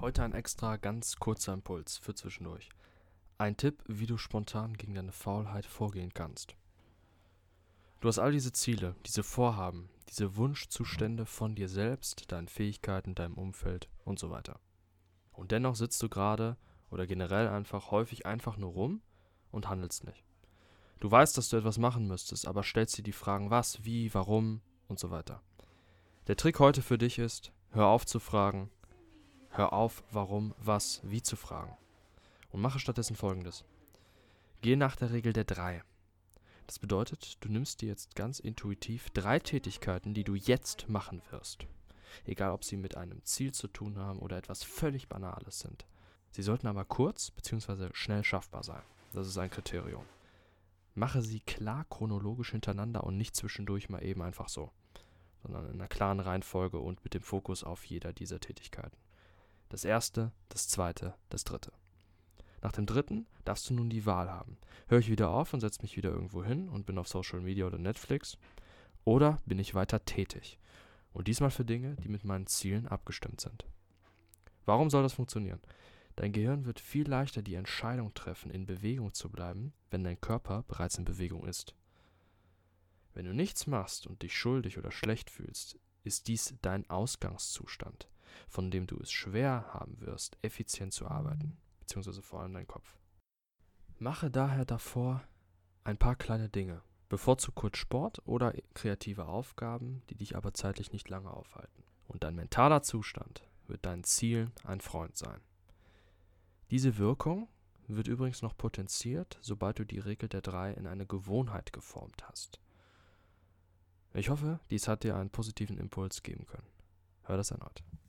Heute ein extra ganz kurzer Impuls für zwischendurch. Ein Tipp, wie du spontan gegen deine Faulheit vorgehen kannst. Du hast all diese Ziele, diese Vorhaben, diese Wunschzustände von dir selbst, deinen Fähigkeiten, deinem Umfeld und so weiter. Und dennoch sitzt du gerade oder generell einfach häufig einfach nur rum und handelst nicht. Du weißt, dass du etwas machen müsstest, aber stellst dir die Fragen was, wie, warum und so weiter. Der Trick heute für dich ist, hör auf zu fragen, Hör auf, warum, was, wie zu fragen. Und mache stattdessen folgendes. Gehe nach der Regel der drei. Das bedeutet, du nimmst dir jetzt ganz intuitiv drei Tätigkeiten, die du jetzt machen wirst. Egal, ob sie mit einem Ziel zu tun haben oder etwas völlig Banales sind. Sie sollten aber kurz bzw. schnell schaffbar sein. Das ist ein Kriterium. Mache sie klar chronologisch hintereinander und nicht zwischendurch mal eben einfach so, sondern in einer klaren Reihenfolge und mit dem Fokus auf jeder dieser Tätigkeiten. Das erste, das zweite, das dritte. Nach dem dritten darfst du nun die Wahl haben. Höre ich wieder auf und setze mich wieder irgendwo hin und bin auf Social Media oder Netflix? Oder bin ich weiter tätig? Und diesmal für Dinge, die mit meinen Zielen abgestimmt sind. Warum soll das funktionieren? Dein Gehirn wird viel leichter die Entscheidung treffen, in Bewegung zu bleiben, wenn dein Körper bereits in Bewegung ist. Wenn du nichts machst und dich schuldig oder schlecht fühlst, ist dies dein Ausgangszustand von dem du es schwer haben wirst, effizient zu arbeiten, beziehungsweise vor allem dein Kopf. Mache daher davor ein paar kleine Dinge, bevorzugt kurz Sport oder kreative Aufgaben, die dich aber zeitlich nicht lange aufhalten. Und dein mentaler Zustand wird deinen Zielen ein Freund sein. Diese Wirkung wird übrigens noch potenziert, sobald du die Regel der drei in eine Gewohnheit geformt hast. Ich hoffe, dies hat dir einen positiven Impuls geben können. Hör das erneut.